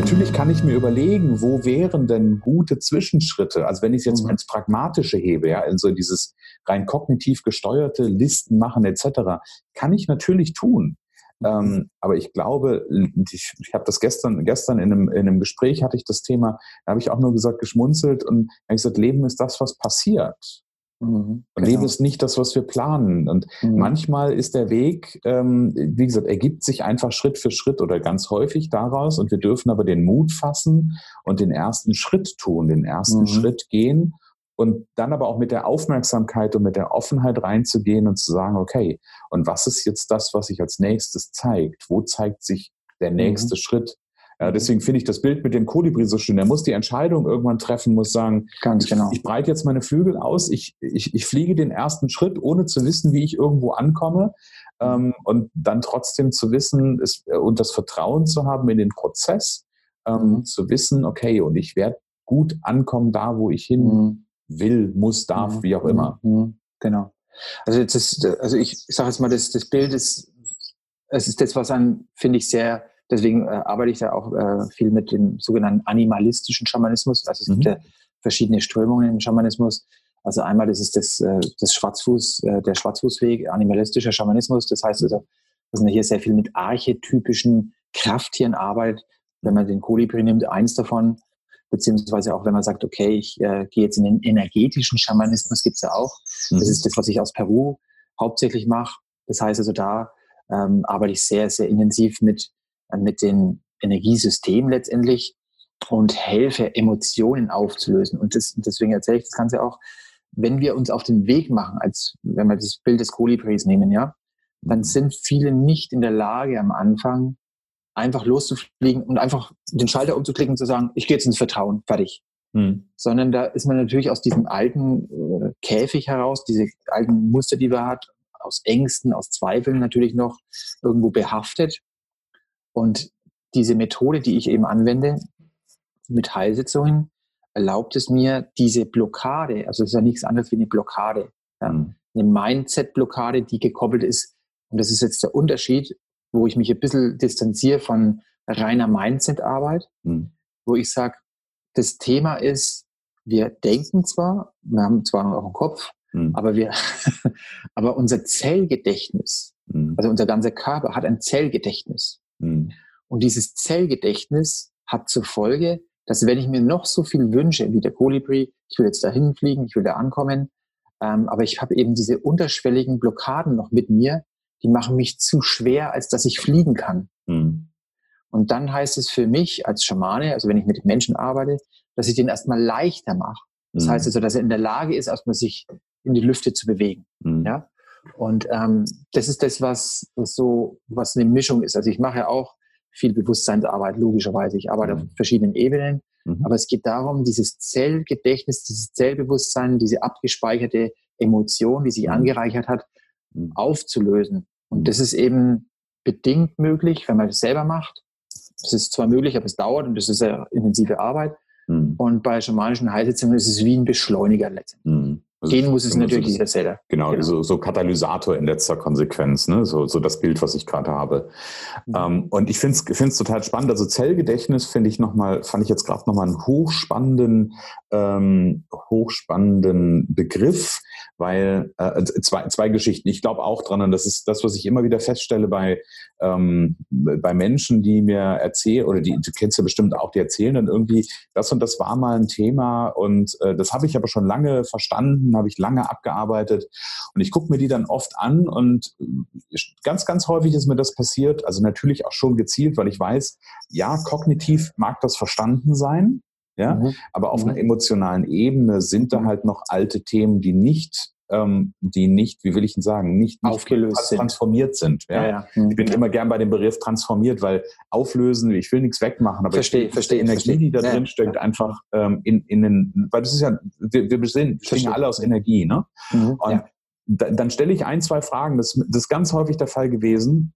Natürlich kann ich mir überlegen, wo wären denn gute Zwischenschritte? Also wenn ich es jetzt mhm. ins Pragmatische hebe, ja, in so dieses rein kognitiv gesteuerte Listen machen etc., kann ich natürlich tun. Ähm, aber ich glaube, ich, ich habe das gestern, gestern in einem, in einem Gespräch hatte ich das Thema, da habe ich auch nur gesagt, geschmunzelt und habe gesagt, Leben ist das, was passiert. Mhm, genau. Leben ist nicht das, was wir planen. Und mhm. manchmal ist der Weg, ähm, wie gesagt, ergibt sich einfach Schritt für Schritt oder ganz häufig daraus. Und wir dürfen aber den Mut fassen und den ersten Schritt tun, den ersten mhm. Schritt gehen und dann aber auch mit der Aufmerksamkeit und mit der Offenheit reinzugehen und zu sagen, okay, und was ist jetzt das, was sich als nächstes zeigt? Wo zeigt sich der nächste mhm. Schritt? Ja, deswegen finde ich das Bild mit dem Kolibri so schön. Er muss die Entscheidung irgendwann treffen, muss sagen, Ganz genau. ich, ich breite jetzt meine Flügel aus, ich, ich, ich fliege den ersten Schritt, ohne zu wissen, wie ich irgendwo ankomme. Ähm, und dann trotzdem zu wissen es, äh, und das Vertrauen zu haben in den Prozess, ähm, mhm. zu wissen, okay, und ich werde gut ankommen da, wo ich hin mhm will, muss, darf, mhm. wie auch immer. Mhm. mhm. Genau. Also jetzt ist, also ich, ich sage jetzt mal, das, das Bild ist, es ist das, was an, finde ich, sehr, deswegen äh, arbeite ich da auch äh, viel mit dem sogenannten animalistischen Schamanismus. Also es mhm. gibt ja verschiedene Strömungen im Schamanismus. Also einmal das ist das, äh, das Schwarzfuß, äh, der Schwarzfußweg, animalistischer Schamanismus. Das heißt also, dass man hier sehr viel mit archetypischen Krafttieren arbeitet. Wenn man den Kolibri nimmt, eins davon, beziehungsweise auch wenn man sagt, okay, ich äh, gehe jetzt in den energetischen Schamanismus, gibt's ja auch. Mhm. Das ist das, was ich aus Peru hauptsächlich mache. Das heißt also, da ähm, arbeite ich sehr, sehr intensiv mit, mit den Energiesystemen letztendlich und helfe, Emotionen aufzulösen. Und das, deswegen erzähle ich das Ganze auch, wenn wir uns auf den Weg machen, als wenn wir das Bild des Kolibris nehmen, ja, dann sind viele nicht in der Lage am Anfang, einfach loszufliegen und einfach den Schalter umzuklicken und zu sagen, ich gehe jetzt ins Vertrauen, fertig. Hm. Sondern da ist man natürlich aus diesem alten äh, Käfig heraus, diese alten Muster, die man hat, aus Ängsten, aus Zweifeln natürlich noch irgendwo behaftet. Und diese Methode, die ich eben anwende, mit Heilsitzungen, erlaubt es mir, diese Blockade, also es ist ja nichts anderes wie eine Blockade, ja, hm. eine Mindset-Blockade, die gekoppelt ist. Und das ist jetzt der Unterschied wo ich mich ein bisschen distanziere von reiner Mindset-Arbeit, mhm. wo ich sage, das Thema ist, wir denken zwar, wir haben zwar noch einen Kopf, mhm. aber wir, aber unser Zellgedächtnis, mhm. also unser ganzer Körper hat ein Zellgedächtnis. Mhm. Und dieses Zellgedächtnis hat zur Folge, dass wenn ich mir noch so viel wünsche, wie der Kolibri, ich will jetzt dahin fliegen, ich will da ankommen, ähm, aber ich habe eben diese unterschwelligen Blockaden noch mit mir, die machen mich zu schwer, als dass ich fliegen kann. Mhm. Und dann heißt es für mich als Schamane, also wenn ich mit den Menschen arbeite, dass ich den erstmal leichter mache. Das mhm. heißt also, dass er in der Lage ist, erstmal sich in die Lüfte zu bewegen. Mhm. Ja? Und ähm, das ist das, was, was so, was eine Mischung ist. Also ich mache ja auch viel Bewusstseinsarbeit, logischerweise. Ich arbeite auf mhm. verschiedenen Ebenen. Mhm. Aber es geht darum, dieses Zellgedächtnis, dieses Zellbewusstsein, diese abgespeicherte Emotion, die sich mhm. angereichert hat, aufzulösen. Und das ist eben bedingt möglich, wenn man das selber macht. Es ist zwar möglich, aber es dauert und das ist eine intensive Arbeit. Mhm. Und bei schamanischen Heilsitzungen ist es wie ein Beschleuniger letztendlich. Also Gehen muss es natürlich dieser Seller. Genau, genau. So, so, Katalysator in letzter Konsequenz, ne? so, so das Bild, was ich gerade habe. Mhm. Ähm, und ich finde es total spannend. Also Zellgedächtnis finde ich nochmal, fand ich jetzt gerade nochmal einen hochspannenden, ähm, hochspannenden Begriff, weil äh, zwei, zwei Geschichten. Ich glaube auch dran, und das ist das, was ich immer wieder feststelle bei, ähm, bei Menschen, die mir erzählen, oder die, du kennst ja bestimmt auch, die erzählen dann irgendwie, das und das war mal ein Thema und äh, das habe ich aber schon lange verstanden, habe ich lange abgearbeitet und ich gucke mir die dann oft an und äh, ganz, ganz häufig ist mir das passiert, also natürlich auch schon gezielt, weil ich weiß, ja, kognitiv mag das verstanden sein, ja? Mhm. Aber auf mhm. einer emotionalen Ebene sind da halt noch alte Themen, die nicht ähm, die nicht, wie will ich denn sagen, nicht, nicht aufgelöst transformiert sind. sind ja? Ja, ja. Mhm. Ich bin immer gern bei dem Begriff transformiert, weil auflösen, ich will nichts wegmachen, aber verstehe, ich, verstehe, die Energie, verstehe. die da drin steckt, einfach ähm, in, in den, weil das ist ja, wir, wir bestehen alle aus Energie, ne? Mhm. Und da, dann stelle ich ein, zwei Fragen, das, das ist ganz häufig der Fall gewesen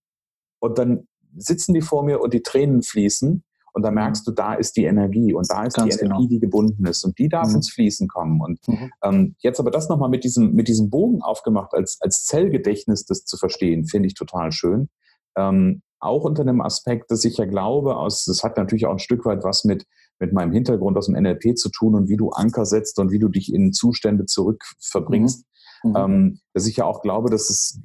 und dann sitzen die vor mir und die Tränen fließen und da merkst du, da ist die Energie und da ist Ganz die Energie, genau. die gebunden ist und die darf mhm. ins Fließen kommen. Und mhm. ähm, jetzt aber das nochmal mit diesem, mit diesem Bogen aufgemacht, als, als Zellgedächtnis das zu verstehen, finde ich total schön. Ähm, auch unter dem Aspekt, dass ich ja glaube, aus, das hat natürlich auch ein Stück weit was mit, mit meinem Hintergrund aus dem NLP zu tun und wie du Anker setzt und wie du dich in Zustände zurückverbringst. Mhm. Mhm. Ähm, dass ich ja auch glaube, dass es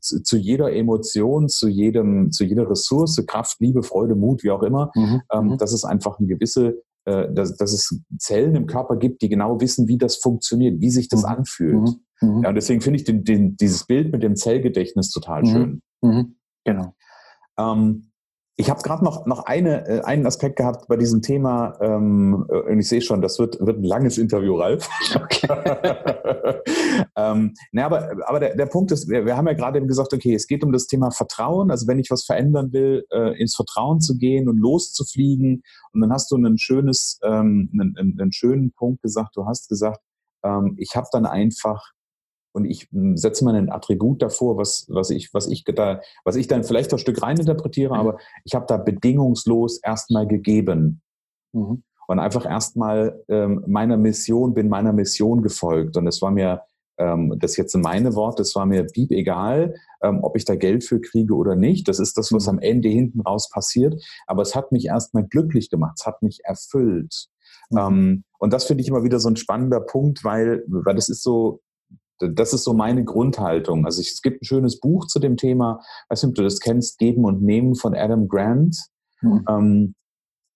zu, zu, jeder Emotion, zu jedem, zu jeder Ressource, Kraft, Liebe, Freude, Mut, wie auch immer, mhm. ähm, mhm. dass es einfach eine gewisse äh, dass, dass es Zellen im Körper gibt, die genau wissen, wie das funktioniert, wie sich das mhm. anfühlt. Mhm. mhm. Ja, und deswegen finde ich den, den, dieses Bild mit dem Zellgedächtnis total schön. Genau. Ähm, ich habe gerade noch, noch eine, äh, einen Aspekt gehabt bei diesem Thema, ähm, und ich sehe schon, das wird, wird ein langes Interview, Ralf. Okay. ähm, na, aber aber der, der Punkt ist, wir, wir haben ja gerade eben gesagt, okay, es geht um das Thema Vertrauen. Also wenn ich was verändern will, äh, ins Vertrauen zu gehen und loszufliegen. Und dann hast du einen schönes, ähm, einen, einen, schönen Punkt gesagt. Du hast gesagt, ähm, ich habe dann einfach und ich hm, setze mal ein Attribut davor, was, was, ich, was, ich da, was ich dann vielleicht ein Stück rein interpretiere, aber ich habe da bedingungslos erstmal gegeben. Mhm. Und einfach erstmal ähm, meiner Mission, bin meiner Mission gefolgt. Und es war mir, ähm, das jetzt in meine Worte, es war mir piep egal, ähm, ob ich da Geld für kriege oder nicht. Das ist das, was mhm. am Ende hinten raus passiert. Aber es hat mich erstmal glücklich gemacht, es hat mich erfüllt. Mhm. Ähm, und das finde ich immer wieder so ein spannender Punkt, weil, weil das ist so, das ist so meine Grundhaltung. Also ich, es gibt ein schönes Buch zu dem Thema, weiß nicht, ob du das kennst, Geben und Nehmen von Adam Grant. Mhm. Ähm,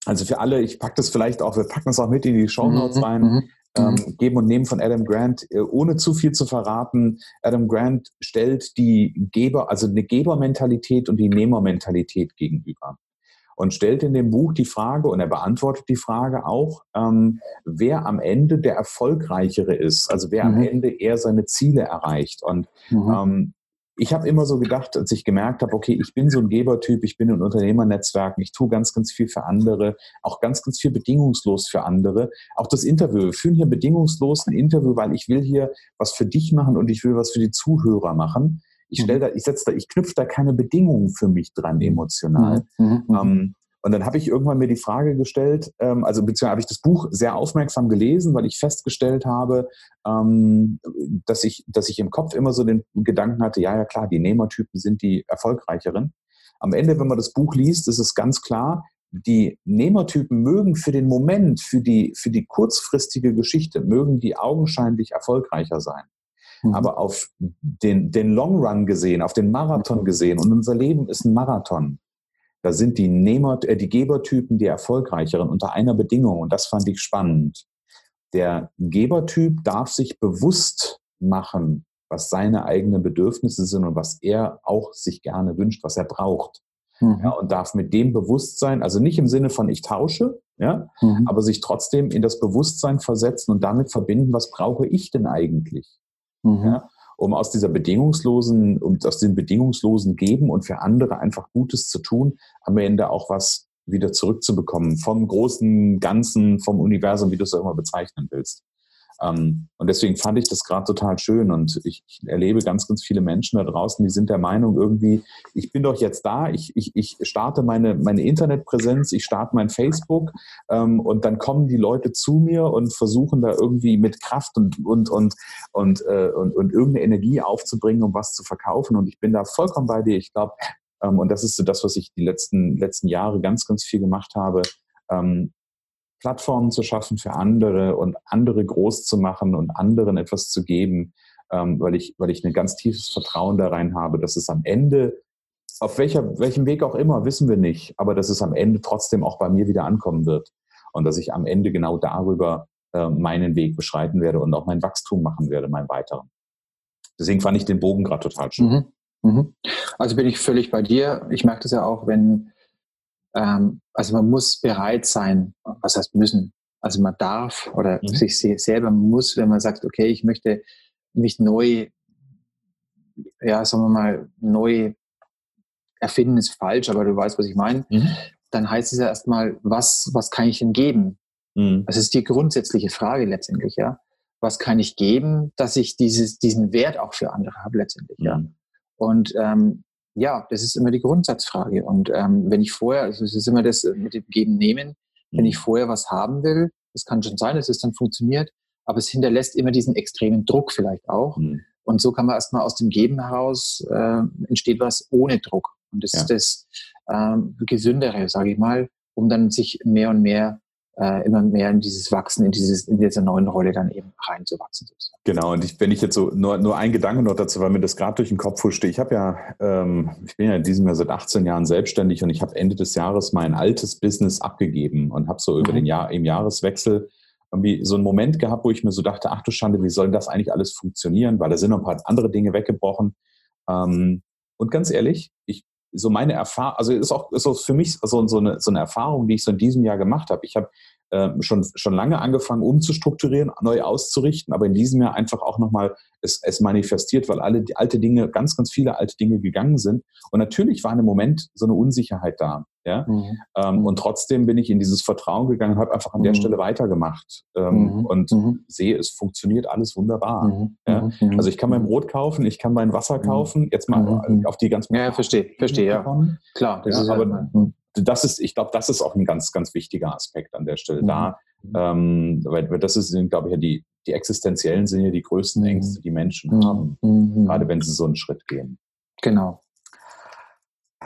also für alle, ich packe das vielleicht auch, wir packen das auch mit in die Show Notes mhm. rein. Mhm. Ähm, mhm. Geben und Nehmen von Adam Grant, äh, ohne zu viel zu verraten. Adam Grant stellt die Geber, also eine Gebermentalität und die Nehmermentalität gegenüber und stellt in dem Buch die Frage, und er beantwortet die Frage auch, ähm, wer am Ende der Erfolgreichere ist, also wer mhm. am Ende eher seine Ziele erreicht. Und mhm. ähm, ich habe immer so gedacht, als ich gemerkt habe, okay, ich bin so ein Gebertyp, ich bin in Unternehmernetzwerken, ich tue ganz, ganz viel für andere, auch ganz, ganz viel bedingungslos für andere. Auch das Interview, wir führen hier bedingungslos ein Interview, weil ich will hier was für dich machen und ich will was für die Zuhörer machen. Ich stelle mhm. da, ich setze da, ich knüpfe da keine Bedingungen für mich dran emotional. Mhm. mhm. Ähm, und dann habe ich irgendwann mir die Frage gestellt, ähm, also beziehungsweise habe ich das Buch sehr aufmerksam gelesen, weil ich festgestellt habe, ähm, dass ich, dass ich im Kopf immer so den Gedanken hatte, ja, ja klar, die Nehmertypen sind die erfolgreicheren. Am Ende, wenn man das Buch liest, ist es ganz klar, die Nehmertypen mögen für den Moment, für die, für die kurzfristige Geschichte, mögen die augenscheinlich erfolgreicher sein. Mhm. Aber auf den, den Long Run gesehen, auf den Marathon mhm. gesehen, und unser Leben ist ein Marathon, da sind die Nehmer, äh, die Gebertypen die erfolgreicheren unter einer Bedingung, und das fand ich spannend. Der Gebertyp darf sich bewusst machen, was seine eigenen Bedürfnisse sind und was er auch sich gerne wünscht, was er braucht. Mhm. Ja, und darf mit dem Bewusstsein, also nicht im Sinne von ich tausche, ja, mhm. aber sich trotzdem in das Bewusstsein versetzen und damit verbinden, was brauche ich denn eigentlich? Mhm. Ja, um aus dieser bedingungslosen, um aus dem bedingungslosen Geben und für andere einfach Gutes zu tun, am Ende auch was wieder zurückzubekommen vom großen Ganzen, vom Universum, wie du es auch immer bezeichnen willst. Ähm, und deswegen fand ich das gerade total schön und ich, ich, erlebe ganz, ganz viele Menschen da draußen, die sind der Meinung irgendwie, ich bin doch jetzt da, ich, ich, ich starte meine, meine Internetpräsenz, ich starte mein Facebook ähm, und dann kommen die Leute zu mir und versuchen da irgendwie mit Kraft und, und, und, und, äh, und, und irgendeine Energie aufzubringen, um was zu verkaufen und ich bin da vollkommen bei dir. Ich glaube, ähm, und das ist so das, was ich die letzten, letzten Jahre ganz, ganz viel gemacht habe, ähm, Plattformen zu schaffen für andere und andere groß zu machen und anderen etwas zu geben, ähm, weil, ich, weil ich ein ganz tiefes Vertrauen da rein habe, dass es am Ende, auf welcher, welchem Weg auch immer, wissen wir nicht, aber dass es am Ende trotzdem auch bei mir wieder ankommen wird und dass ich am Ende genau darüber äh, meinen Weg beschreiten werde und auch mein Wachstum machen werde, mein weiteren. Deswegen fand ich den Bogen gerade total schön. Mhm. Mhm. Also bin ich völlig bei dir. Ich merke das ja auch, wenn ähm, also man muss bereit sein, was heißt müssen? Also man darf oder mhm. sich selber muss, wenn man sagt, okay, ich möchte mich neu, ja, sagen wir mal, neu erfinden ist falsch, aber du weißt, was ich meine, mhm. dann heißt es ja erstmal, was, was kann ich denn geben? Mhm. Das ist die grundsätzliche Frage letztendlich, ja. Was kann ich geben, dass ich dieses, diesen Wert auch für andere habe letztendlich, ja. Mhm. Und ähm, ja, das ist immer die Grundsatzfrage. Und ähm, wenn ich vorher, also es ist immer das mit dem Geben, Nehmen, wenn ich mhm. vorher was haben will, das kann schon sein, dass es dann funktioniert, aber es hinterlässt immer diesen extremen Druck vielleicht auch. Mhm. Und so kann man erstmal aus dem Geben heraus, äh, entsteht was ohne Druck. Und das ja. ist das ähm, Gesündere, sage ich mal, um dann sich mehr und mehr äh, immer mehr in dieses Wachsen, in, dieses, in diese neuen Rolle dann eben reinzuwachsen. Genau, und ich, wenn ich jetzt so nur, nur ein Gedanke noch dazu, weil mir das gerade durch den Kopf huschte. Ich habe ja, ähm, ich bin ja in diesem Jahr seit 18 Jahren selbstständig und ich habe Ende des Jahres mein altes Business abgegeben und habe so über mhm. den Jahr, im Jahreswechsel irgendwie so einen Moment gehabt, wo ich mir so dachte, ach du Schande, wie soll das eigentlich alles funktionieren? Weil da sind noch ein paar andere Dinge weggebrochen. Ähm, und ganz ehrlich, ich so meine Erfahrung, also ist auch, ist auch für mich so, so, eine, so eine Erfahrung, die ich so in diesem Jahr gemacht habe. Ich habe schon, schon lange angefangen, umzustrukturieren, neu auszurichten, aber in diesem Jahr einfach auch nochmal es, es manifestiert, weil alle die alte Dinge, ganz, ganz viele alte Dinge gegangen sind. Und natürlich war im Moment so eine Unsicherheit da. Ja? Mhm. Ähm, mhm. und trotzdem bin ich in dieses Vertrauen gegangen und habe einfach an der mhm. Stelle weitergemacht ähm, mhm. und mhm. sehe, es funktioniert alles wunderbar. Ja? Also ich kann mein Brot kaufen, ich kann mein Wasser kaufen, jetzt mal auf die ganz Ja, verstehe, verstehe, ja. Klar, das ja, ist aber das ist, ich glaube, das ist auch ein ganz, ganz wichtiger Aspekt an der Stelle da. Ähm, weil, weil das ist, glaube ich, ja die, die existenziellen sind ja die größten Ängste, die Menschen haben, gerade wenn sie so einen Schritt gehen. Genau.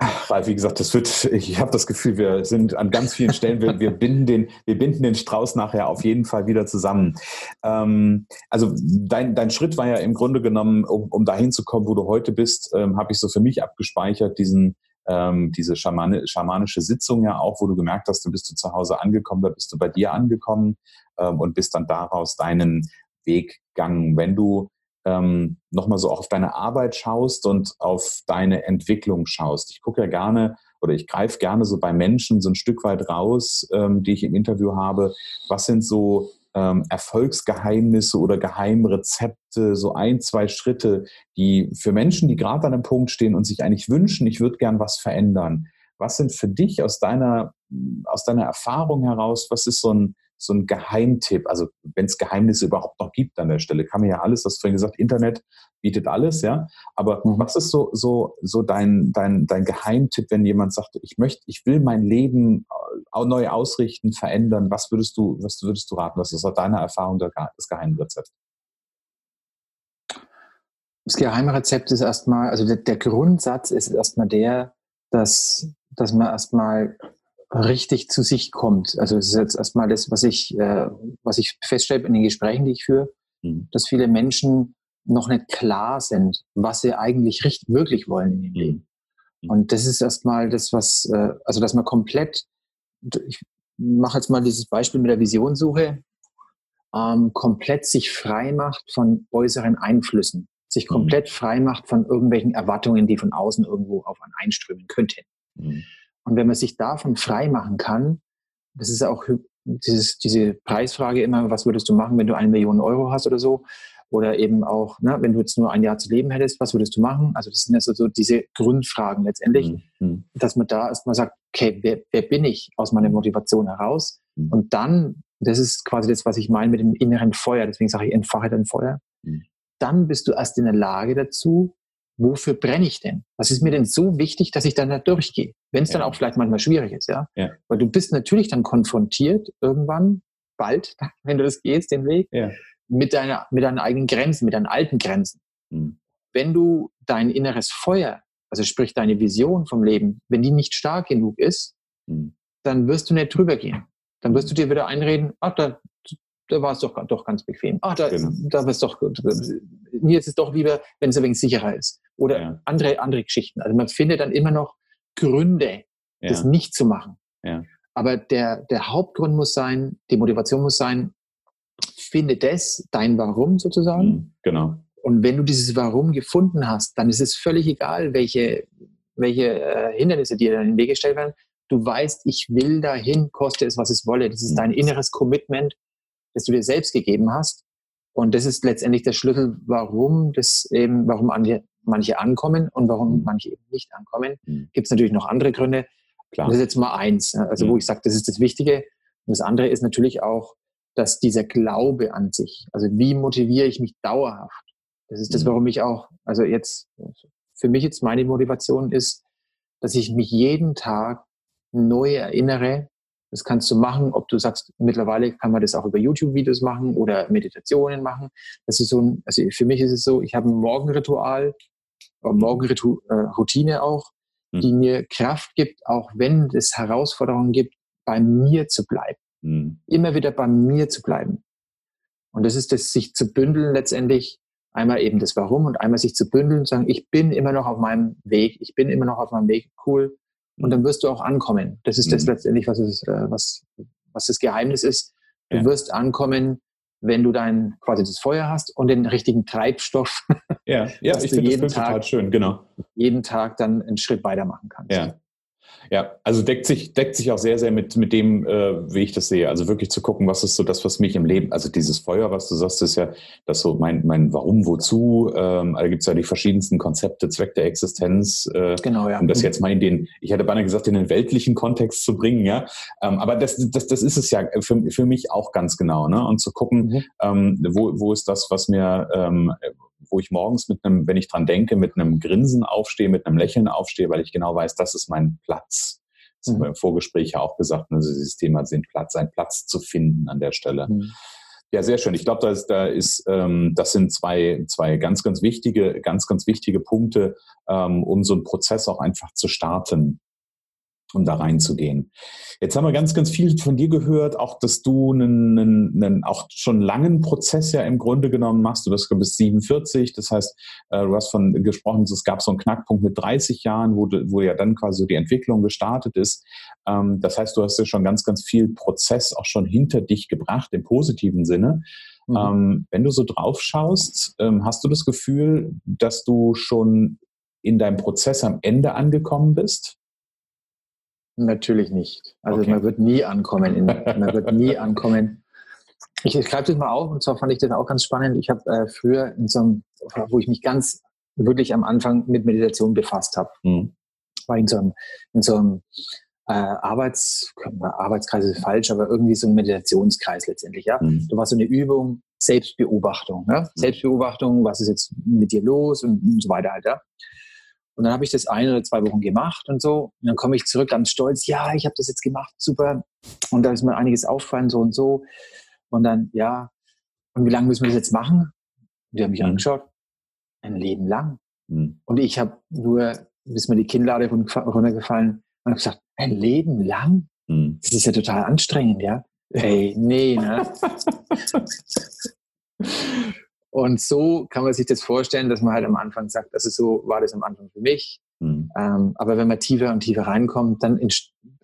Ralf, wie gesagt, das wird, ich habe das Gefühl, wir sind an ganz vielen Stellen, wir, wir, binden den, wir binden den Strauß nachher auf jeden Fall wieder zusammen. Ähm, also dein, dein Schritt war ja im Grunde genommen, um, um dahin zu kommen, wo du heute bist, ähm, habe ich so für mich abgespeichert, diesen, ähm, diese Schamane, schamanische Sitzung ja auch, wo du gemerkt hast, du bist du zu Hause angekommen, da bist du bei dir angekommen ähm, und bist dann daraus deinen Weg gegangen. Wenn du ähm, nochmal so auch auf deine Arbeit schaust und auf deine Entwicklung schaust. Ich gucke ja gerne oder ich greife gerne so bei Menschen so ein Stück weit raus, ähm, die ich im Interview habe. Was sind so ähm, Erfolgsgeheimnisse oder Geheimrezepte, so ein, zwei Schritte, die für Menschen, die gerade an einem Punkt stehen und sich eigentlich wünschen, ich würde gern was verändern. Was sind für dich aus deiner, aus deiner Erfahrung heraus, was ist so ein, so ein Geheimtipp, also wenn es Geheimnisse überhaupt noch gibt an der Stelle, kann man ja alles, das vorhin gesagt, Internet bietet alles, ja. Aber mhm. was ist so, so, so dein, dein, dein Geheimtipp, wenn jemand sagt, ich möchte, ich will mein Leben äh, neu ausrichten, verändern, was würdest du, was würdest du raten? Was ist aus deiner Erfahrung das Geheimrezept? Das Geheimrezept ist erstmal, also der, der Grundsatz ist erstmal der, dass, dass man erstmal richtig zu sich kommt. Also das ist jetzt erstmal das, was ich, äh, was ich feststelle in den Gesprächen, die ich führe, mhm. dass viele Menschen noch nicht klar sind, was sie eigentlich richtig, wirklich wollen in ihrem mhm. Leben. Mhm. Und das ist erstmal das, was, äh, also dass man komplett, ich mache jetzt mal dieses Beispiel mit der Visionssuche, ähm, komplett sich frei macht von äußeren Einflüssen, sich mhm. komplett frei macht von irgendwelchen Erwartungen, die von außen irgendwo auf einen einströmen könnten. Mhm. Und wenn man sich davon frei machen kann, das ist auch dieses, diese Preisfrage immer, was würdest du machen, wenn du eine Million Euro hast oder so? Oder eben auch, ne, wenn du jetzt nur ein Jahr zu leben hättest, was würdest du machen? Also das sind ja so, so diese Grundfragen letztendlich, mhm. dass man da erstmal sagt, okay, wer, wer bin ich aus meiner Motivation heraus? Mhm. Und dann, das ist quasi das, was ich meine mit dem inneren Feuer, deswegen sage ich, entfache dein Feuer. Mhm. Dann bist du erst in der Lage dazu, wofür brenne ich denn? Was ist mir denn so wichtig, dass ich dann da durchgehe? Wenn es ja. dann auch vielleicht manchmal schwierig ist, ja? ja? Weil du bist natürlich dann konfrontiert irgendwann, bald, wenn du das gehst, den Weg, ja. mit, deiner, mit deinen eigenen Grenzen, mit deinen alten Grenzen. Mhm. Wenn du dein inneres Feuer, also sprich deine Vision vom Leben, wenn die nicht stark genug ist, mhm. dann wirst du nicht drüber gehen. Dann wirst du dir wieder einreden, ach, da, da war es doch, doch ganz bequem. Ach, da, genau. da war es doch, mir ist es doch lieber, wenn es ein wenig sicherer ist. Oder ja. andere, andere Geschichten. Also man findet dann immer noch Gründe, ja. das nicht zu machen. Ja. Aber der, der Hauptgrund muss sein, die Motivation muss sein, finde das, dein Warum sozusagen. Mhm, genau. Und wenn du dieses Warum gefunden hast, dann ist es völlig egal, welche, welche äh, Hindernisse dir dann in den Weg gestellt werden. Du weißt, ich will dahin, koste es, was es wolle. Das ist mhm. dein inneres Commitment das du dir selbst gegeben hast. Und das ist letztendlich der Schlüssel, warum das eben, warum manche ankommen und warum mhm. manche eben nicht ankommen. Mhm. Gibt es natürlich noch andere Gründe. Klar. Das ist jetzt mal eins, also mhm. wo ich sage, das ist das Wichtige. Und das andere ist natürlich auch, dass dieser Glaube an sich, also wie motiviere ich mich dauerhaft? Das ist das, mhm. warum ich auch, also jetzt, für mich jetzt meine Motivation ist, dass ich mich jeden Tag neu erinnere, das kannst du machen, ob du sagst, mittlerweile kann man das auch über YouTube-Videos machen oder Meditationen machen. Das ist so ein, also für mich ist es so, ich habe ein Morgenritual, Morgenroutine auch, mhm. die mir Kraft gibt, auch wenn es Herausforderungen gibt, bei mir zu bleiben. Mhm. Immer wieder bei mir zu bleiben. Und das ist das, sich zu bündeln letztendlich, einmal eben das Warum und einmal sich zu bündeln und sagen, ich bin immer noch auf meinem Weg, ich bin immer noch auf meinem Weg, cool. Und dann wirst du auch ankommen. Das ist das mhm. letztendlich, was, es, äh, was, was das Geheimnis ist. Du ja. wirst ankommen, wenn du dein quasi das Feuer hast und den richtigen Treibstoff. Ja, ja ich finde das Tag, total schön, genau. Jeden Tag dann einen Schritt weitermachen kannst. Ja. Ja, also deckt sich, deckt sich auch sehr, sehr mit, mit dem, äh, wie ich das sehe. Also wirklich zu gucken, was ist so das, was mich im Leben, also dieses Feuer, was du sagst, ist ja das so mein, mein Warum, wozu. Ähm, da gibt es ja die verschiedensten Konzepte, Zweck der Existenz. Äh, genau, ja. Um das mhm. jetzt mal in den, ich hätte beinahe gesagt, in den weltlichen Kontext zu bringen, ja. Ähm, aber das, das, das ist es ja für, für mich auch ganz genau, ne? Und zu gucken, mhm. ähm, wo, wo ist das, was mir, ähm, wo ich morgens mit einem, wenn ich dran denke, mit einem Grinsen aufstehe, mit einem Lächeln aufstehe, weil ich genau weiß, das ist mein Platz. Das mhm. haben wir im Vorgespräch ja auch gesagt, also dieses Thema den Platz, seinen Platz zu finden an der Stelle. Mhm. Ja, sehr schön. Ich glaube, da ist, da ist, ähm, das sind zwei, zwei ganz, ganz wichtige, ganz, ganz wichtige Punkte, ähm, um so einen Prozess auch einfach zu starten um da reinzugehen. Jetzt haben wir ganz, ganz viel von dir gehört, auch dass du einen, einen, einen auch schon langen Prozess ja im Grunde genommen machst. Du bist bis 47, das heißt, äh, du hast von gesprochen, es gab so einen Knackpunkt mit 30 Jahren, wo, wo ja dann quasi die Entwicklung gestartet ist. Ähm, das heißt, du hast ja schon ganz, ganz viel Prozess auch schon hinter dich gebracht im positiven Sinne. Mhm. Ähm, wenn du so drauf schaust, ähm, hast du das Gefühl, dass du schon in deinem Prozess am Ende angekommen bist? Natürlich nicht. Also okay. man wird nie ankommen. In, man wird nie ankommen. Ich, ich schreibe das mal auf und zwar fand ich das auch ganz spannend. Ich habe äh, früher in so einem, wo ich mich ganz wirklich am Anfang mit Meditation befasst habe, mhm. war in so einem, in so einem äh, Arbeits, Arbeitskreis ist falsch, aber irgendwie so ein Meditationskreis letztendlich. Ja, mhm. da war so eine Übung Selbstbeobachtung. Ja? Mhm. Selbstbeobachtung, was ist jetzt mit dir los und, und so weiter halt. Ja? Und dann habe ich das eine oder zwei Wochen gemacht und so. Und dann komme ich zurück ganz stolz, ja, ich habe das jetzt gemacht, super. Und da ist mir einiges auffallen, so und so. Und dann, ja, und wie lange müssen wir das jetzt machen? Und die haben mich mhm. angeschaut, ein Leben lang. Mhm. Und ich habe nur, bis mir die Kinnlade runtergefallen, und habe gesagt, ein Leben lang? Mhm. Das ist ja total anstrengend, ja. Ey, nee, ne? Und so kann man sich das vorstellen, dass man halt am Anfang sagt, also so war das am Anfang für mich. Mhm. Ähm, aber wenn man tiefer und tiefer reinkommt, dann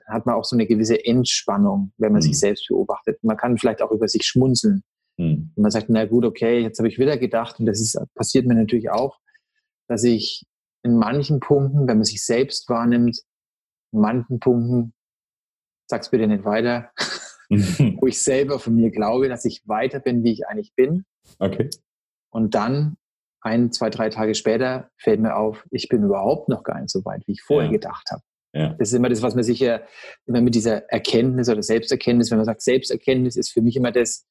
hat man auch so eine gewisse Entspannung, wenn man mhm. sich selbst beobachtet. Man kann vielleicht auch über sich schmunzeln. Mhm. Und man sagt, na gut, okay, jetzt habe ich wieder gedacht, und das ist, passiert mir natürlich auch, dass ich in manchen Punkten, wenn man sich selbst wahrnimmt, in manchen Punkten, sag's bitte nicht weiter, wo ich selber von mir glaube, dass ich weiter bin, wie ich eigentlich bin. Okay. Und dann ein, zwei, drei Tage später fällt mir auf, ich bin überhaupt noch gar nicht so weit, wie ich vorher ja. gedacht habe. Ja. Das ist immer das, was man sich ja immer mit dieser Erkenntnis oder Selbsterkenntnis, wenn man sagt, Selbsterkenntnis ist für mich immer das,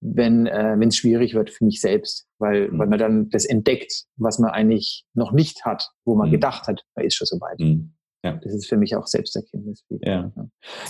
wenn äh, es schwierig wird für mich selbst, weil, mhm. weil man dann das entdeckt, was man eigentlich noch nicht hat, wo man mhm. gedacht hat, man ist schon so weit. Mhm. Ja. Das ist für mich auch Selbsterkenntnis. Ja,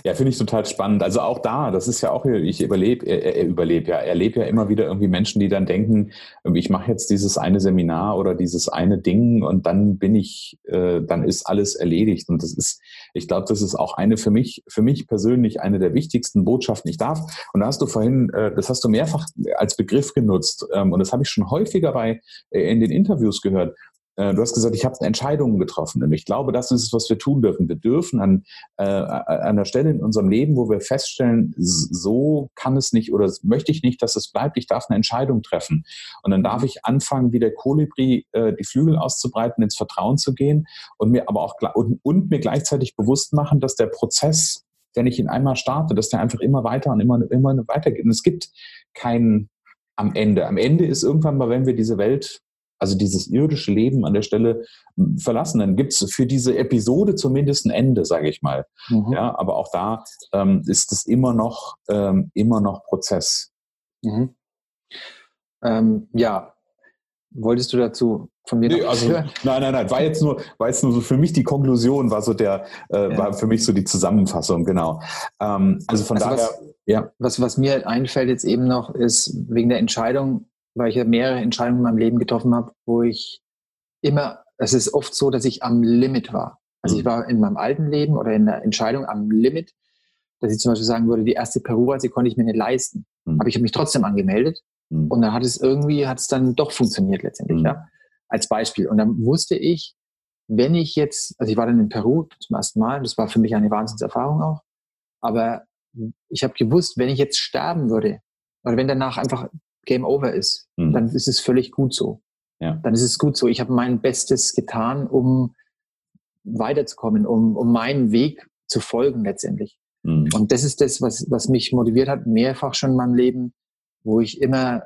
ja finde ich total spannend. Also auch da, das ist ja auch, ich überlebe, er, er überlebe ja, erlebe ja immer wieder irgendwie Menschen, die dann denken, ich mache jetzt dieses eine Seminar oder dieses eine Ding und dann bin ich, äh, dann ist alles erledigt. Und das ist, ich glaube, das ist auch eine für mich, für mich persönlich eine der wichtigsten Botschaften. Ich darf, und da hast du vorhin, äh, das hast du mehrfach als Begriff genutzt, ähm, und das habe ich schon häufiger bei äh, in den Interviews gehört. Äh, du hast gesagt, ich habe Entscheidungen getroffen. Und ich glaube, das ist es, was wir tun dürfen. Wir dürfen an äh, einer Stelle in unserem Leben, wo wir feststellen, so kann es nicht oder möchte ich nicht, dass es bleibt. Ich darf eine Entscheidung treffen. Und dann darf ich anfangen, wie der Kolibri äh, die Flügel auszubreiten, ins Vertrauen zu gehen und mir aber auch und, und mir gleichzeitig bewusst machen, dass der Prozess, wenn ich ihn einmal starte, dass der einfach immer weiter und immer, immer weitergeht. Und es gibt kein am Ende. Am Ende ist irgendwann mal, wenn wir diese Welt also dieses irdische Leben an der Stelle hm, verlassen. Dann gibt es für diese Episode zumindest ein Ende, sage ich mal. Mhm. Ja, aber auch da ähm, ist es immer noch, ähm, immer noch Prozess. Mhm. Ähm, ja, wolltest du dazu von mir nee, also, hören? Nein, nein, nein. War jetzt nur, war jetzt nur so für mich die Konklusion, war so der, äh, ja. war für mich so die Zusammenfassung, genau. Ähm, also von also daher, was, ja. Was, was mir einfällt jetzt eben noch, ist wegen der Entscheidung, weil ich ja mehrere Entscheidungen in meinem Leben getroffen habe, wo ich immer, es ist oft so, dass ich am Limit war. Also ich war in meinem alten Leben oder in der Entscheidung am Limit, dass ich zum Beispiel sagen würde, die erste Peru-Reise konnte ich mir nicht leisten. Mhm. Aber ich habe mich trotzdem angemeldet mhm. und dann hat es irgendwie, hat es dann doch funktioniert letztendlich, mhm. ja. Als Beispiel. Und dann wusste ich, wenn ich jetzt, also ich war dann in Peru zum ersten Mal, das war für mich eine Wahnsinnserfahrung auch, aber ich habe gewusst, wenn ich jetzt sterben würde, oder wenn danach einfach Game Over ist, mhm. dann ist es völlig gut so. Ja. Dann ist es gut so. Ich habe mein Bestes getan, um weiterzukommen, um, um meinen Weg zu folgen letztendlich. Mhm. Und das ist das, was, was mich motiviert hat, mehrfach schon in meinem Leben, wo ich immer,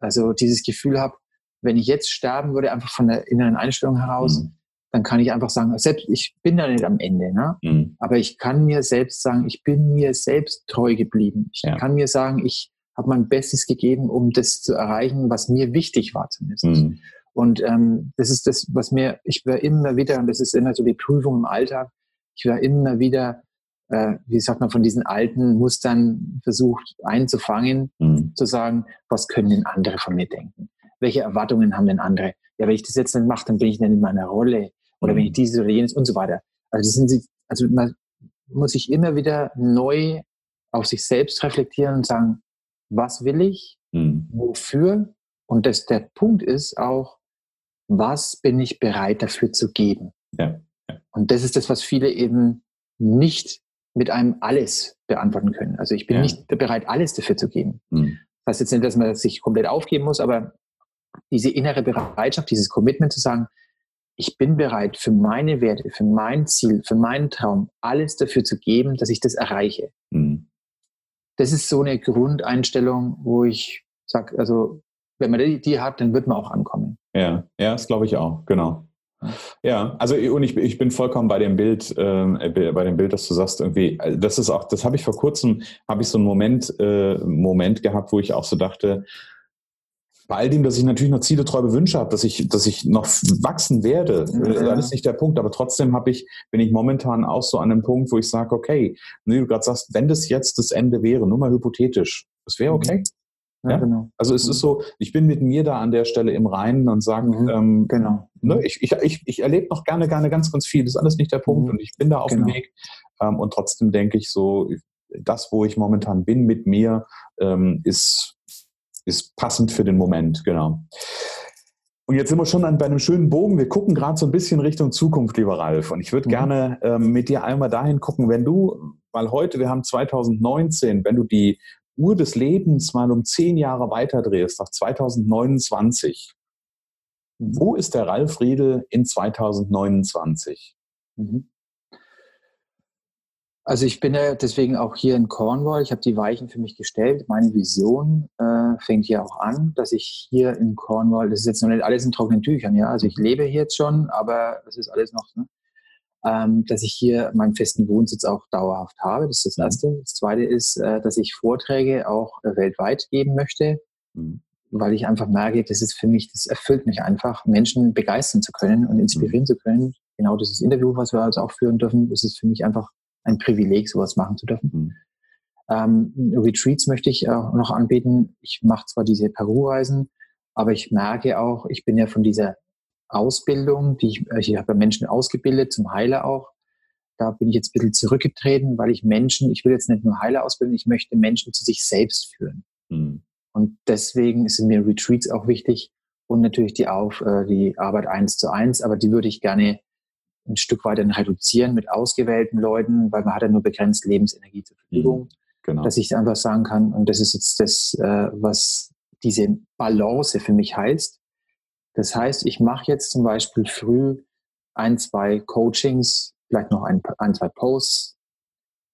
also dieses Gefühl habe, wenn ich jetzt sterben würde, einfach von der inneren Einstellung heraus, mhm. dann kann ich einfach sagen, selbst ich bin da nicht am Ende, ne? Mhm. aber ich kann mir selbst sagen, ich bin mir selbst treu geblieben. Ich ja. kann mir sagen, ich habe mein Bestes gegeben, um das zu erreichen, was mir wichtig war zumindest. Mhm. Und ähm, das ist das, was mir, ich wäre immer wieder, und das ist immer so die Prüfung im Alltag, ich wäre immer wieder, äh, wie sagt man, von diesen alten Mustern versucht einzufangen, mhm. zu sagen, was können denn andere von mir denken? Welche Erwartungen haben denn andere? Ja, wenn ich das jetzt nicht mache, dann bin ich nicht in meiner Rolle. Oder mhm. wenn ich dieses oder jenes und so weiter. Also das sind sie, also man muss sich immer wieder neu auf sich selbst reflektieren und sagen, was will ich, mhm. wofür? Und das, der Punkt ist auch, was bin ich bereit dafür zu geben? Ja. ja. Und das ist das, was viele eben nicht mit einem alles beantworten können. Also ich bin ja. nicht bereit, alles dafür zu geben. Mhm. Das heißt jetzt nicht, dass man sich komplett aufgeben muss, aber diese innere Bereitschaft, dieses Commitment zu sagen, ich bin bereit für meine Werte, für mein Ziel, für meinen Traum, alles dafür zu geben, dass ich das erreiche. Mhm das ist so eine Grundeinstellung, wo ich sage, also wenn man die, die, hat, dann wird man auch ankommen. Ja, ja, das glaube ich auch, genau. Ja, also und ich, ich bin vollkommen bei dem Bild, äh, bei dem Bild, dass du sagst, irgendwie, also das ist auch, das habe ich vor kurzem, habe ich so einen Moment, äh, Moment gehabt, wo ich auch so dachte, bei all dem, dass ich natürlich noch Ziele, Träume, Wünsche habe, dass ich, dass ich noch wachsen werde, ja. Äh, das ist nicht der Punkt. Aber trotzdem habe ich, bin ich momentan auch so an einem Punkt, wo ich sage, okay, wie du gerade sagst, wenn das jetzt das Ende wäre, nur mal hypothetisch, das wäre mhm. okay. Ja, ja, genau. Also es ist so, ich bin mit mir da an der Stelle im Reinen und sagen, mhm. ähm, genau. Ne, ich, ich, ich, ich erlebe noch gerne, gerne ganz, ganz viel. Das ist alles nicht der Punkt mhm. und ich bin da auf genau. dem Weg. Ähm, und trotzdem denke ich so, das, wo ich momentan bin mit mir, ähm, ist ist passend für den Moment, genau. Und jetzt sind wir schon an, bei einem schönen Bogen. Wir gucken gerade so ein bisschen Richtung Zukunft, lieber Ralf. Und ich würde mhm. gerne ähm, mit dir einmal dahin gucken, wenn du, weil heute, wir haben 2019, wenn du die Uhr des Lebens mal um zehn Jahre weiterdrehst, auf 2029, mhm. wo ist der Ralf Riedel in 2029? Mhm. Also ich bin ja deswegen auch hier in Cornwall. Ich habe die Weichen für mich gestellt. Meine Vision äh, fängt hier auch an, dass ich hier in Cornwall, das ist jetzt noch nicht alles in trockenen Tüchern, ja. Also ich lebe hier jetzt schon, aber das ist alles noch, ne? ähm, dass ich hier meinen festen Wohnsitz auch dauerhaft habe. Das ist das mhm. Erste. Das Zweite ist, äh, dass ich Vorträge auch äh, weltweit geben möchte, mhm. weil ich einfach merke, das ist für mich, das erfüllt mich einfach, Menschen begeistern zu können und inspirieren mhm. zu können. Genau dieses Interview, was wir also auch führen dürfen, das ist für mich einfach ein Privileg, sowas machen zu dürfen. Mhm. Ähm, Retreats möchte ich auch noch anbieten. Ich mache zwar diese Peru-Reisen, aber ich merke auch, ich bin ja von dieser Ausbildung, die ich, ich habe Menschen ausgebildet, zum Heiler auch. Da bin ich jetzt ein bisschen zurückgetreten, weil ich Menschen, ich will jetzt nicht nur Heiler ausbilden, ich möchte Menschen zu sich selbst führen. Mhm. Und deswegen sind mir Retreats auch wichtig und natürlich die, auf, äh, die Arbeit eins zu eins, aber die würde ich gerne ein Stück weit dann reduzieren mit ausgewählten Leuten, weil man hat ja nur begrenzt Lebensenergie zur Verfügung. Mhm, genau. Dass ich einfach sagen kann, und das ist jetzt das, äh, was diese Balance für mich heißt. Das heißt, ich mache jetzt zum Beispiel früh ein, zwei Coachings, vielleicht noch ein, ein zwei Posts,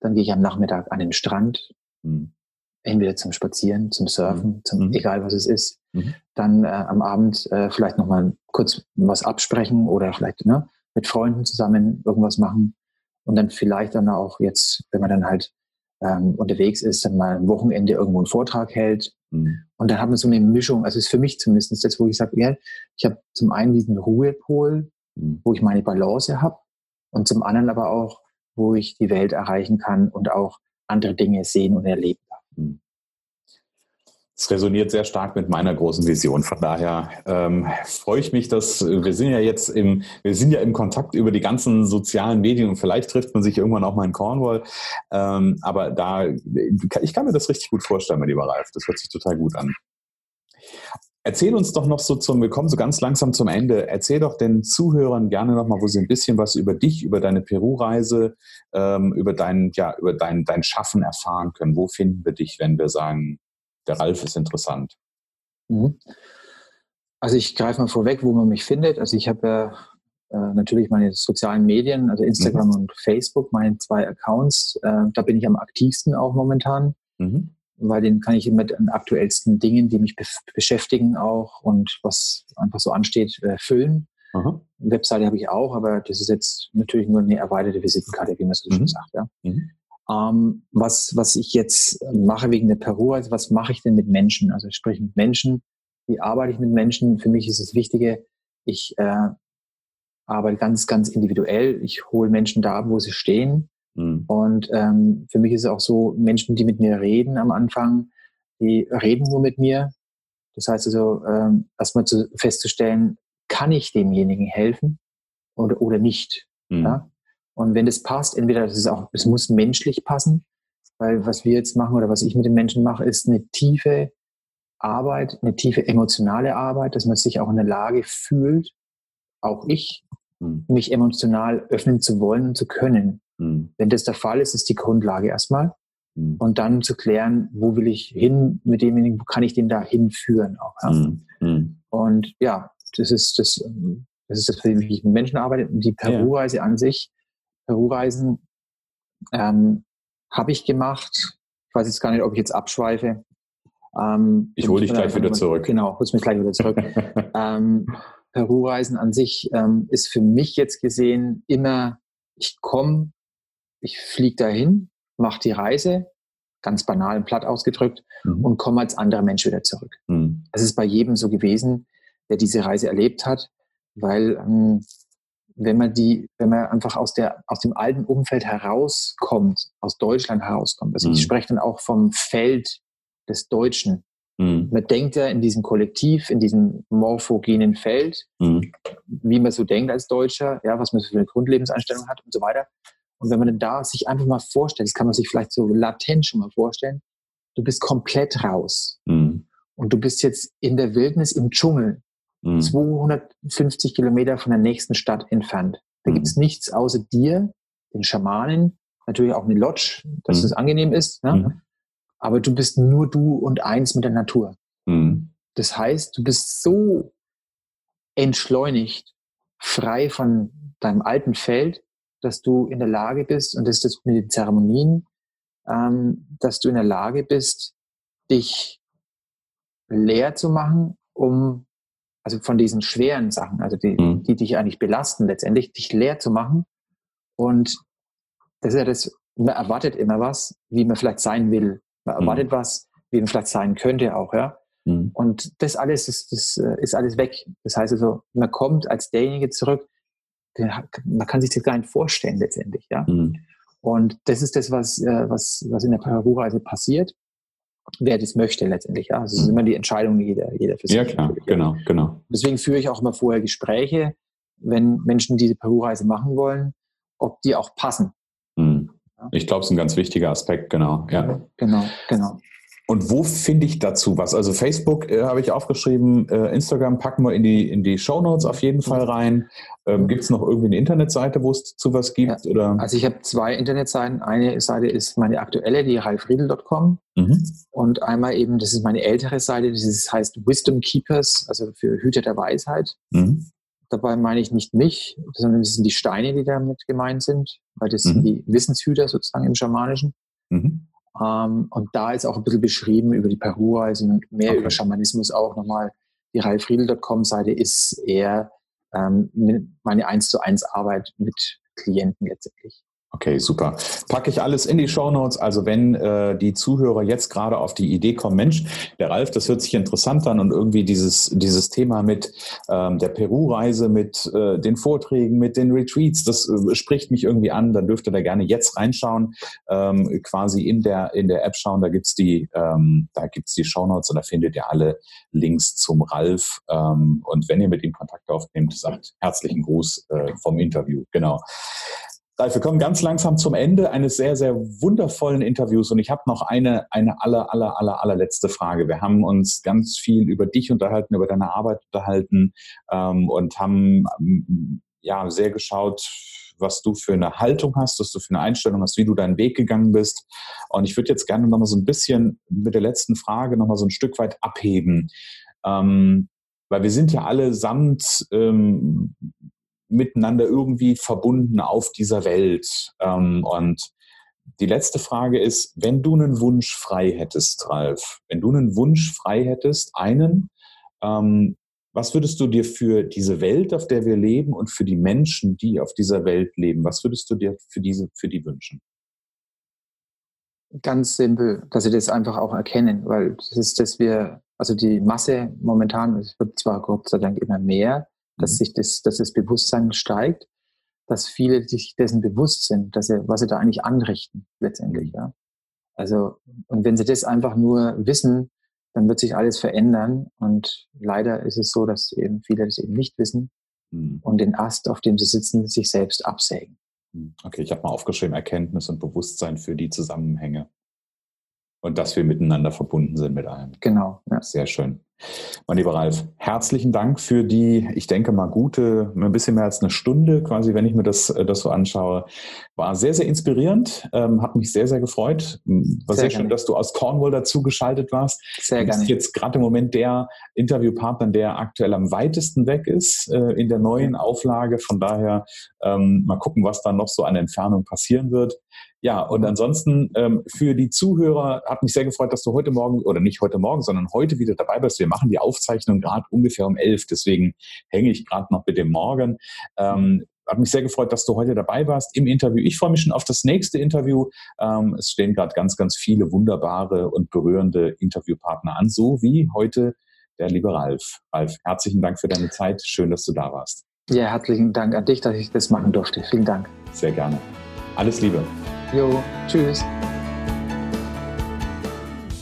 dann gehe ich am Nachmittag an den Strand, mhm. entweder zum Spazieren, zum Surfen, mhm. zum, mhm. egal was es ist. Mhm. Dann äh, am Abend äh, vielleicht nochmal kurz was absprechen oder vielleicht ne, mit Freunden zusammen irgendwas machen und dann vielleicht dann auch jetzt, wenn man dann halt ähm, unterwegs ist, dann mal am Wochenende irgendwo einen Vortrag hält. Mhm. Und dann hat man so eine Mischung, also ist für mich zumindest das, wo ich sage, ja, ich habe zum einen diesen Ruhepol, mhm. wo ich meine Balance habe und zum anderen aber auch, wo ich die Welt erreichen kann und auch andere Dinge sehen und erleben darf. Mhm. Es resoniert sehr stark mit meiner großen Vision. Von daher ähm, freue ich mich, dass wir sind ja jetzt im, wir sind ja im Kontakt über die ganzen sozialen Medien und vielleicht trifft man sich irgendwann auch mal in Cornwall. Ähm, aber da, ich kann mir das richtig gut vorstellen, mein lieber Ralf. Das hört sich total gut an. Erzähl uns doch noch so zum, wir kommen so ganz langsam zum Ende. Erzähl doch den Zuhörern gerne noch mal, wo sie ein bisschen was über dich, über deine Peru-Reise, ähm, über dein, ja, über dein, dein Schaffen erfahren können. Wo finden wir dich, wenn wir sagen, der Ralf ist interessant? Mhm. Also ich greife mal vorweg, wo man mich findet. Also ich habe ja äh, natürlich meine sozialen Medien, also Instagram mhm. und Facebook, meine zwei Accounts. Äh, da bin ich am aktivsten auch momentan. Mhm weil den kann ich mit den aktuellsten Dingen, die mich be beschäftigen auch und was einfach so ansteht, äh, füllen. Aha. Webseite habe ich auch, aber das ist jetzt natürlich nur eine erweiterte Visitenkarte, wie man so mhm. schon sagt. Ja. Mhm. Ähm, was, was ich jetzt mache wegen der Peru, also was mache ich denn mit Menschen? Also sprich mit Menschen, wie arbeite ich mit Menschen? Für mich ist das Wichtige, ich äh, arbeite ganz, ganz individuell. Ich hole Menschen da ab, wo sie stehen Mhm. Und ähm, für mich ist es auch so, Menschen, die mit mir reden am Anfang, die reden nur mit mir. Das heißt also, ähm, erstmal zu, festzustellen, kann ich demjenigen helfen oder, oder nicht. Mhm. Ja? Und wenn das passt, entweder das ist auch, es muss menschlich passen, weil was wir jetzt machen oder was ich mit den Menschen mache, ist eine tiefe Arbeit, eine tiefe emotionale Arbeit, dass man sich auch in der Lage fühlt, auch ich, mhm. mich emotional öffnen zu wollen und zu können. Mhm. Wenn das der Fall ist, ist die Grundlage erstmal. Mhm. Und dann zu klären, wo will ich hin mit demjenigen, wo kann ich den da hinführen auch. Ja? Mhm. mhm. Und ja, das ist das, das ist das, wie ich mit Menschen arbeite. Und die Peru-Reise ja. an sich, Peru-Reisen ähm, habe ich gemacht. Ich weiß jetzt gar nicht, ob ich jetzt abschweife. Ähm, ich hole dich gleich wieder zurück. Genau, holst mich gleich wieder zurück. ähm, Peru-Reisen an sich ähm, ist für mich jetzt gesehen immer, ich komme ich fliege dahin, mache die Reise, ganz banal und platt ausgedrückt, mhm. und komme als anderer Mensch wieder zurück. Mhm. Das ist bei jedem so gewesen, der diese Reise erlebt hat, weil ähm, wenn man die, wenn man einfach aus der, aus dem alten Umfeld herauskommt, aus Deutschland herauskommt, also mhm. ich spreche dann auch vom Feld des Deutschen. Mhm. Man denkt ja in diesem Kollektiv, in diesem morphogenen Feld, mhm. wie man so denkt als Deutscher, ja, was man für eine Grundlebenseinstellung hat und so weiter. Und wenn man dann da sich einfach mal vorstellt, das kann man sich vielleicht so latent schon mal vorstellen, du bist komplett raus. Mhm. Und du bist jetzt in der Wildnis im Dschungel, mhm. 250 Kilometer von der nächsten Stadt entfernt. Da mhm. gibt es nichts außer dir, den Schamanen, natürlich auch eine Lodge, dass mhm. es angenehm ist. Ne? Mhm. Aber du bist nur du und eins mit der Natur. Mhm. Das heißt, du bist so entschleunigt, frei von deinem alten Feld, dass du in der Lage bist, und das ist das mit den Zeremonien, ähm, dass du in der Lage bist, dich leer zu machen, um, also von diesen schweren Sachen, also die, mhm. die dich eigentlich belasten letztendlich, dich leer zu machen. Und das ist ja das, man erwartet immer was, wie man vielleicht sein will. Man mhm. erwartet mhm. was, wie man vielleicht sein könnte auch, ja. Mhm. Und das alles ist, das äh, ist alles weg. Das heißt also, man kommt als derjenige zurück, man kann sich das gar nicht vorstellen letztendlich. Ja? Mhm. Und das ist das, was, äh, was, was in der Peru-Reise passiert, wer das möchte letztendlich. Ja? Also es ist mhm. immer die Entscheidung jeder, jeder für sich. Ja, klar, genau, genau. Deswegen führe ich auch immer vorher Gespräche, wenn Menschen diese Peru-Reise machen wollen, ob die auch passen. Mhm. Ich glaube, es ist ein ganz wichtiger Aspekt, genau. Ja. Genau, genau. Und wo finde ich dazu was? Also Facebook äh, habe ich aufgeschrieben, äh, Instagram packen wir in die, in die Show Notes auf jeden Fall rein. Ähm, gibt es noch irgendwie eine Internetseite, wo es zu was gibt? Ja. Oder? Also ich habe zwei Internetseiten. Eine Seite ist meine aktuelle, die ralfriedel.com. Mhm. Und einmal eben, das ist meine ältere Seite, das heißt Wisdom Keepers, also für Hüter der Weisheit. Mhm. Dabei meine ich nicht mich, sondern es sind die Steine, die damit gemeint sind, weil das mhm. sind die Wissenshüter sozusagen im Schamanischen. Mhm. Ähm, und da ist auch ein bisschen beschrieben über die Peru-Reise und mehr okay. über Schamanismus auch nochmal. Die ralfriedel.com-Seite ist eher ähm, meine 1 zu 1 Arbeit mit Klienten letztendlich. Okay, super. Packe ich alles in die Show Notes. Also wenn äh, die Zuhörer jetzt gerade auf die Idee kommen, Mensch, der Ralf, das hört sich interessant an und irgendwie dieses, dieses Thema mit ähm, der Peru-Reise, mit äh, den Vorträgen, mit den Retreats, das äh, spricht mich irgendwie an, dann dürft ihr da gerne jetzt reinschauen, ähm, quasi in der, in der App schauen, da gibt's die, ähm, da gibt's die Show Notes und da findet ihr alle Links zum Ralf. Ähm, und wenn ihr mit ihm Kontakt aufnehmt, sagt herzlichen Gruß äh, vom Interview. Genau. Ralf, wir kommen ganz langsam zum Ende eines sehr, sehr wundervollen Interviews und ich habe noch eine, eine aller, aller, aller, allerletzte Frage. Wir haben uns ganz viel über dich unterhalten, über deine Arbeit unterhalten ähm, und haben ähm, ja sehr geschaut, was du für eine Haltung hast, was du für eine Einstellung hast, wie du deinen Weg gegangen bist. Und ich würde jetzt gerne noch mal so ein bisschen mit der letzten Frage noch mal so ein Stück weit abheben. Ähm, weil wir sind ja allesamt ähm, miteinander irgendwie verbunden auf dieser Welt. Ähm, und die letzte Frage ist, wenn du einen Wunsch frei hättest, Ralf, wenn du einen Wunsch frei hättest, einen, ähm, was würdest du dir für diese Welt, auf der wir leben und für die Menschen, die auf dieser Welt leben, was würdest du dir für diese, für die wünschen? Ganz simpel, dass sie das einfach auch erkennen, weil das ist, dass wir, also die Masse momentan, es wird zwar Gott sei Dank immer mehr, dass mhm. sich das, dass das Bewusstsein steigt, dass viele sich dessen bewusst sind, dass sie, was sie da eigentlich anrichten, letztendlich, ja. Also, und wenn sie das einfach nur wissen, dann wird sich alles verändern. Und leider ist es so, dass eben viele das eben nicht wissen mhm. und den Ast, auf dem sie sitzen, sich selbst absägen. Mhm. Okay, ich habe mal aufgeschrieben, Erkenntnis und Bewusstsein für die Zusammenhänge. Und dass wir miteinander verbunden sind mit allem. Genau. Ja. Sehr schön. Mein lieber Ralf, herzlichen Dank für die, ich denke mal, gute, ein bisschen mehr als eine Stunde, quasi, wenn ich mir das, äh, das so anschaue. War sehr, sehr inspirierend, ähm, hat mich sehr, sehr gefreut. War sehr, sehr schön, dass du aus Cornwall dazu geschaltet warst. Sehr du bist gerne. jetzt gerade im Moment der Interviewpartner, der aktuell am weitesten weg ist äh, in der neuen Auflage. Von daher ähm, mal gucken, was da noch so an Entfernung passieren wird. Ja, und ansonsten ähm, für die Zuhörer hat mich sehr gefreut, dass du heute Morgen, oder nicht heute Morgen, sondern heute wieder dabei bist. Wir machen die Aufzeichnung gerade ungefähr um elf, deswegen hänge ich gerade noch mit dem Morgen. Ähm, hat mich sehr gefreut, dass du heute dabei warst im Interview. Ich freue mich schon auf das nächste Interview. Ähm, es stehen gerade ganz, ganz viele wunderbare und berührende Interviewpartner an, so wie heute der liebe Ralf. Ralf, herzlichen Dank für deine Zeit. Schön, dass du da warst. Ja, herzlichen Dank an dich, dass ich das machen durfte. Vielen Dank. Sehr gerne. Alles Liebe. Jo, tschüss.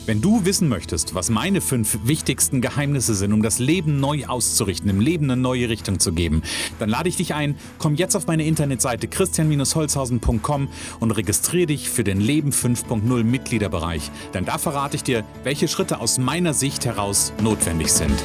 Wenn du wissen möchtest, was meine fünf wichtigsten Geheimnisse sind, um das Leben neu auszurichten, im Leben eine neue Richtung zu geben, dann lade ich dich ein, komm jetzt auf meine Internetseite christian-holzhausen.com und registriere dich für den Leben 5.0 Mitgliederbereich. Denn da verrate ich dir, welche Schritte aus meiner Sicht heraus notwendig sind.